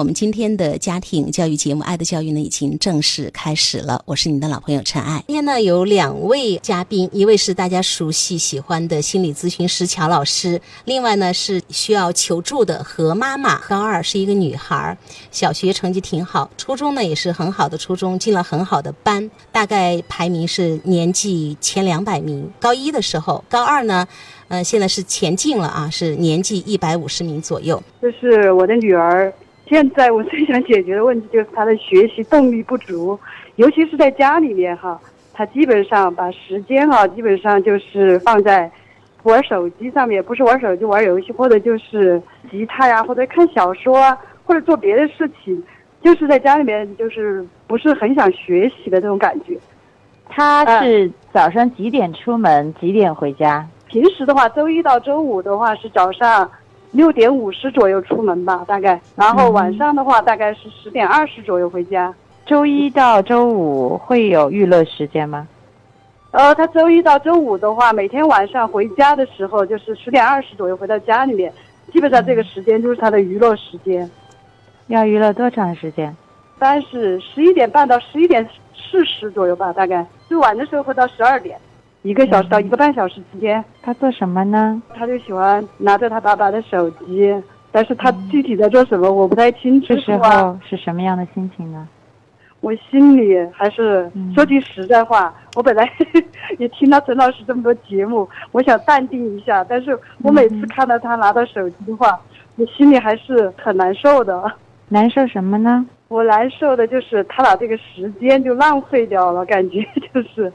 我们今天的家庭教育节目《爱的教育》呢，已经正式开始了。我是你的老朋友陈爱。今天呢，有两位嘉宾，一位是大家熟悉喜欢的心理咨询师乔老师，另外呢是需要求助的何妈妈。高二是一个女孩，小学成绩挺好，初中呢也是很好的初中，进了很好的班，大概排名是年级前两百名。高一的时候，高二呢，呃，现在是前进了啊，是年级一百五十名左右。这是我的女儿。现在我最想解决的问题就是他的学习动力不足，尤其是在家里面哈，他基本上把时间哈，基本上就是放在玩手机上面，不是玩手机玩游戏，或者就是吉他呀，或者看小说啊，或者做别的事情，就是在家里面就是不是很想学习的这种感觉。他是早上几点出门，几点回家？平时的话，周一到周五的话是早上。六点五十左右出门吧，大概。然后晚上的话，大概是十点二十左右回家。周一到周五会有娱乐时间吗？呃，他周一到周五的话，每天晚上回家的时候就是十点二十左右回到家里面，基本上这个时间就是他的娱乐时间。要娱乐多长时间？一般是十一点半到十一点四十左右吧，大概。最晚的时候会到十二点。一个小时到一个半小时之间，他做什么呢？他就喜欢拿着他爸爸的手机，但是他具体在做什么我不太清楚。这时候是什么样的心情呢？我心里还是说句实在话，我本来 也听到陈老师这么多节目，我想淡定一下，但是我每次看到他拿到手机的话，我心里还是很难受的。难受什么呢？我难受的就是他把这个时间就浪费掉了，感觉就是。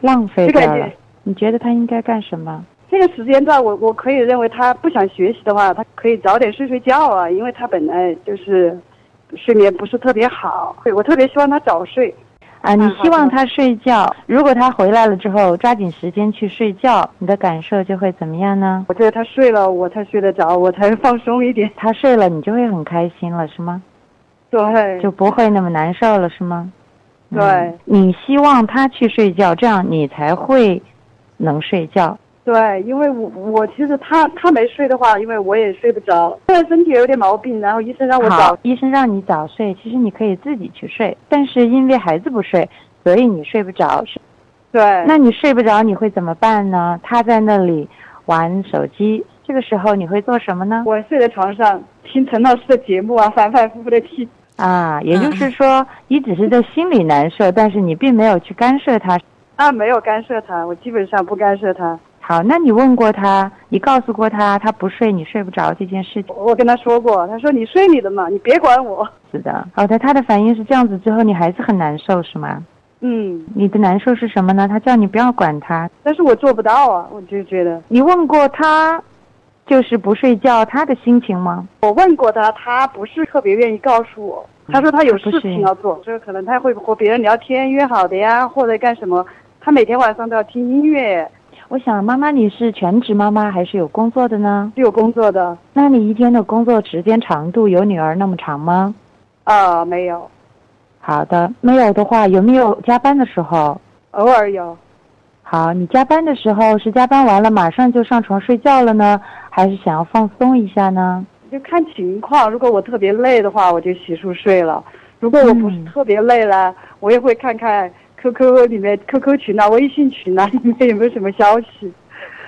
浪费掉了。你觉得他应该干什么？这个时间段，我我可以认为他不想学习的话，他可以早点睡睡觉啊，因为他本来就是睡眠不是特别好。对我特别希望他早睡。啊，你希望他睡觉？如果他回来了之后抓紧时间去睡觉，你的感受就会怎么样呢？我觉得他睡了，我才睡得着，我才放松一点。他睡了，你就会很开心了，是吗？对。就不会那么难受了，是吗？对，你希望他去睡觉，这样你才会能睡觉。对，因为我我其实他他没睡的话，因为我也睡不着。现在身体有点毛病，然后医生让我早，医生让你早睡。其实你可以自己去睡，但是因为孩子不睡，所以你睡不着。对。那你睡不着，你会怎么办呢？他在那里玩手机，这个时候你会做什么呢？我睡在床上听陈老师的节目啊，反反复复的听。啊，也就是说，你只是在心里难受，但是你并没有去干涉他。啊，没有干涉他，我基本上不干涉他。好，那你问过他，你告诉过他，他不睡，你睡不着这件事情。我跟他说过，他说你睡你的嘛，你别管我。是的，好的，他的反应是这样子，之后你还是很难受，是吗？嗯。你的难受是什么呢？他叫你不要管他，但是我做不到啊，我就觉得。你问过他？就是不睡觉，他的心情吗？我问过他，他不是特别愿意告诉我。他说他有事情要做，就是可能他会和别人聊天约好的呀，或者干什么。他每天晚上都要听音乐。我想，妈妈你是全职妈妈还是有工作的呢？是有工作的。那你一天的工作时间长度有女儿那么长吗？啊，没有。好的，没有的话，有没有加班的时候？偶尔有。好，你加班的时候是加班完了马上就上床睡觉了呢，还是想要放松一下呢？就看情况，如果我特别累的话，我就洗漱睡了；如果我不是特别累了，我也会看看 QQ 里面 QQ 群啊、微信群啊里面有没有什么消息。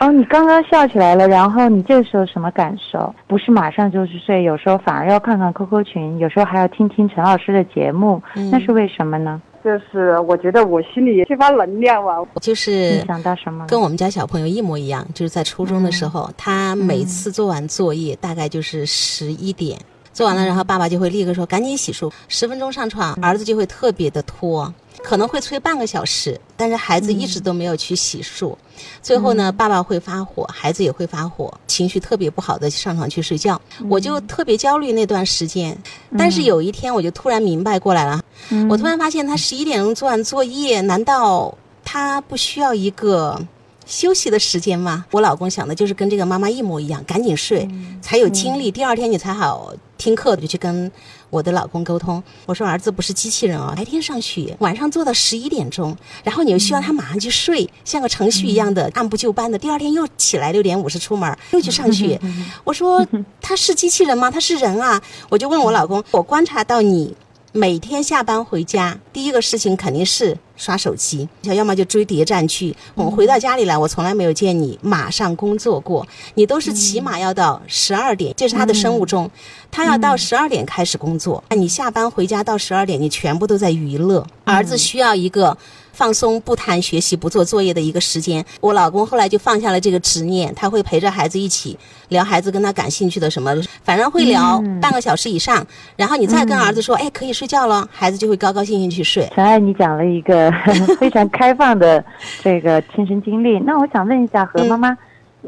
哦，你刚刚笑起来了，然后你这时候什么感受？不是马上就去睡，有时候反而要看看 QQ 群，有时候还要听听陈老师的节目，那是为什么呢？就是我觉得我心里缺乏能量啊。就是想到什么？跟我们家小朋友一模一样，就是在初中的时候，他每次做完作业大概就是十一点，做完了，然后爸爸就会立刻说赶紧洗漱，十分钟上床，儿子就会特别的拖。可能会催半个小时，但是孩子一直都没有去洗漱，最后呢，爸爸会发火，孩子也会发火，情绪特别不好的上床去睡觉，我就特别焦虑那段时间。但是有一天我就突然明白过来了，我突然发现他十一点钟做完作业，难道他不需要一个休息的时间嘛。我老公想的就是跟这个妈妈一模一样，赶紧睡，才有精力，第二天你才好听课。就去跟我的老公沟通，我说儿子不是机器人哦，白天上学，晚上做到十一点钟，然后你又希望他马上去睡，像个程序一样的按部就班的，第二天又起来六点五十出门又去上学。我说 他是机器人吗？他是人啊！我就问我老公，我观察到你。每天下班回家，第一个事情肯定是刷手机，要么就追谍战剧。我们回到家里来，我从来没有见你马上工作过，你都是起码要到十二点，这是他的生物钟，他要到十二点开始工作。你下班回家到十二点，你全部都在娱乐。儿子需要一个。放松，不谈学习，不做作业的一个时间。我老公后来就放下了这个执念，他会陪着孩子一起聊孩子跟他感兴趣的什么，反正会聊半个小时以上。然后你再跟儿子说，哎，可以睡觉了，孩子就会高高兴兴去睡。陈爱，你讲了一个 非常开放的这个亲身经历。那我想问一下何妈妈，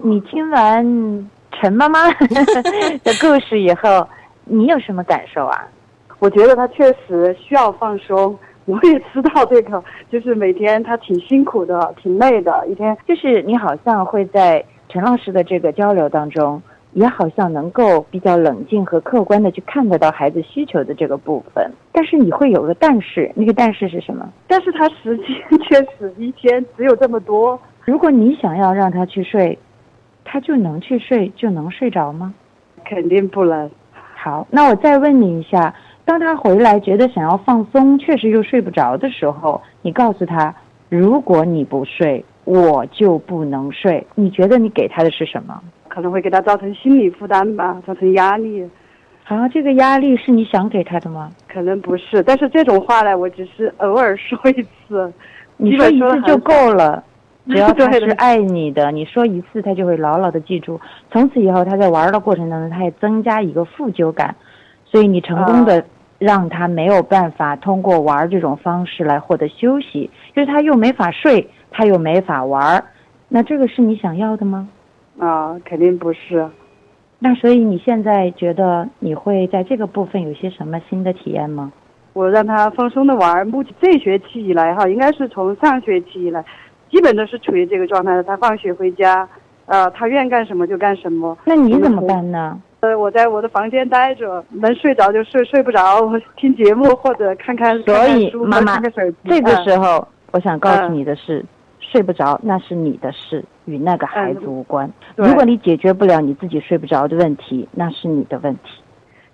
你听完陈妈妈 的故事以后，你有什么感受啊？我觉得他确实需要放松。我也知道这个，就是每天他挺辛苦的，挺累的。一天就是你好像会在陈老师的这个交流当中，也好像能够比较冷静和客观的去看得到孩子需求的这个部分。但是你会有个但是，那个但是是什么？但是他时间确实一天只有这么多。如果你想要让他去睡，他就能去睡，就能睡着吗？肯定不能。好，那我再问你一下。当他回来觉得想要放松，确实又睡不着的时候，你告诉他：如果你不睡，我就不能睡。你觉得你给他的是什么？可能会给他造成心理负担吧，造成压力。啊，这个压力是你想给他的吗？可能不是，但是这种话呢，我只是偶尔说一次。你说一次就够了，只要他是爱你的，你说一次他就会牢牢的记住。从此以后，他在玩的过程当中，他也增加一个负疚感，所以你成功的。让他没有办法通过玩这种方式来获得休息，就是他又没法睡，他又没法玩，那这个是你想要的吗？啊，肯定不是。那所以你现在觉得你会在这个部分有些什么新的体验吗？我让他放松的玩，目前这学期以来哈，应该是从上学期以来，基本都是处于这个状态的。他放学回家，呃，他愿干什么就干什么。那你怎么办呢？呃，我在我的房间待着，能睡着就睡，睡不着我听节目或者看看所以妈妈，这个时候我想告诉你的是，睡不着那是你的事，与那个孩子无关。如果你解决不了你自己睡不着的问题，那是你的问题。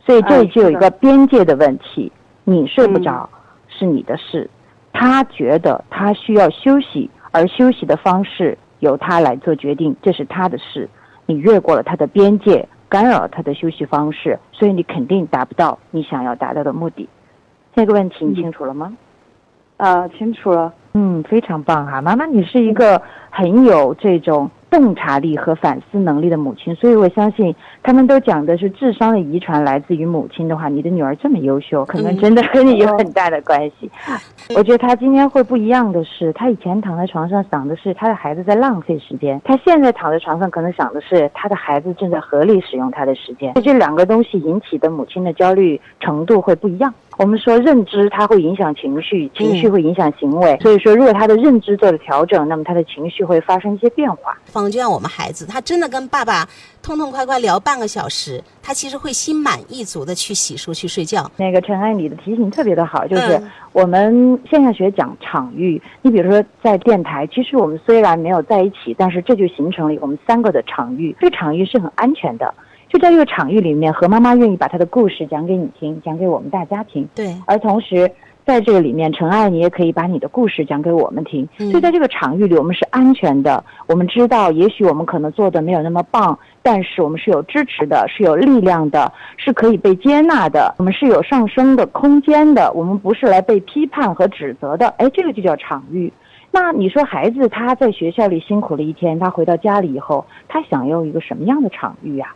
所以这里就有一个边界的问题，你睡不着是你的事，他觉得他需要休息，而休息的方式由他来做决定，这是他的事。你越过了他的边界。干扰他的休息方式，所以你肯定达不到你想要达到的目的。这个问题你清楚了吗？啊，清楚了。嗯，非常棒哈，妈妈，你是一个很有这种。洞察力和反思能力的母亲，所以我相信他们都讲的是智商的遗传来自于母亲的话，你的女儿这么优秀，可能真的跟你有很大的关系。我觉得她今天会不一样的是，她以前躺在床上想的是她的孩子在浪费时间，她现在躺在床上可能想的是她的孩子正在合理使用她的时间。这两个东西引起的母亲的焦虑程度会不一样。我们说认知它会影响情绪，情绪会影响行为，所以说如果他的认知做了调整，那么他的情绪会发生一些变化。就像我们孩子，他真的跟爸爸痛痛快快聊半个小时，他其实会心满意足的去洗漱去睡觉。那个陈爱，你的提醒特别的好，就是我们现象学讲场域。你比如说在电台，其实我们虽然没有在一起，但是这就形成了我们三个的场域。这个场域是很安全的，就在这个场域里面，何妈妈愿意把她的故事讲给你听，讲给我们大家听。对，而同时。在这个里面，陈爱，你也可以把你的故事讲给我们听。所以在这个场域里，我们是安全的。我们知道，也许我们可能做的没有那么棒，但是我们是有支持的，是有力量的，是可以被接纳的。我们是有上升的空间的。我们不是来被批判和指责的。哎，这个就叫场域。那你说，孩子他在学校里辛苦了一天，他回到家里以后，他想要一个什么样的场域呀？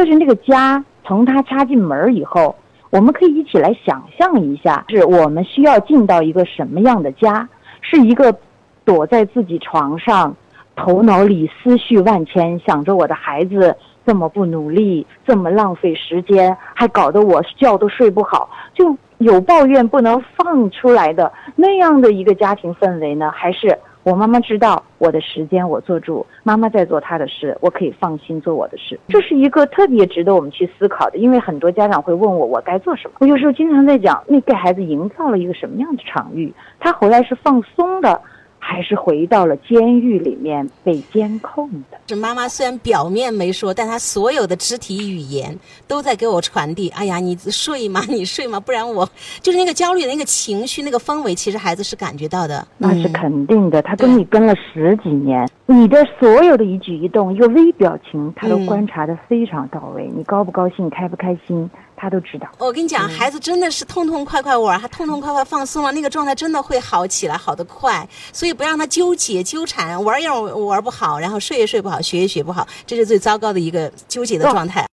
就是那个家，从他插进门以后。我们可以一起来想象一下，是我们需要进到一个什么样的家？是一个躲在自己床上，头脑里思绪万千，想着我的孩子这么不努力，这么浪费时间，还搞得我觉都睡不好，就有抱怨不能放出来的那样的一个家庭氛围呢？还是我妈妈知道我的时间我做主，妈妈在做她的事，我可以放心做我的事。这是一个特别值得我们去思考的，因为很多家长会问我我该做什么。我有时候经常在讲，你给孩子营造了一个什么样的场域，他回来是放松的。还是回到了监狱里面被监控的。是妈妈虽然表面没说，但她所有的肢体语言都在给我传递。哎呀，你睡嘛？你睡嘛？不然我就是那个焦虑的那个情绪、那个氛围，其实孩子是感觉到的。那是肯定的，他跟你跟了十几年，你的所有的一举一动、一个微表情，他都观察的非常到位。你高不高兴？开不开心？他都知道。我跟你讲，孩子真的是痛痛快快玩，他痛痛快快放松了，那个状态真的会好起来，好得快。所以不让他纠结纠缠，玩也玩不好，然后睡也睡不好，学也学不好，这是最糟糕的一个纠结的状态。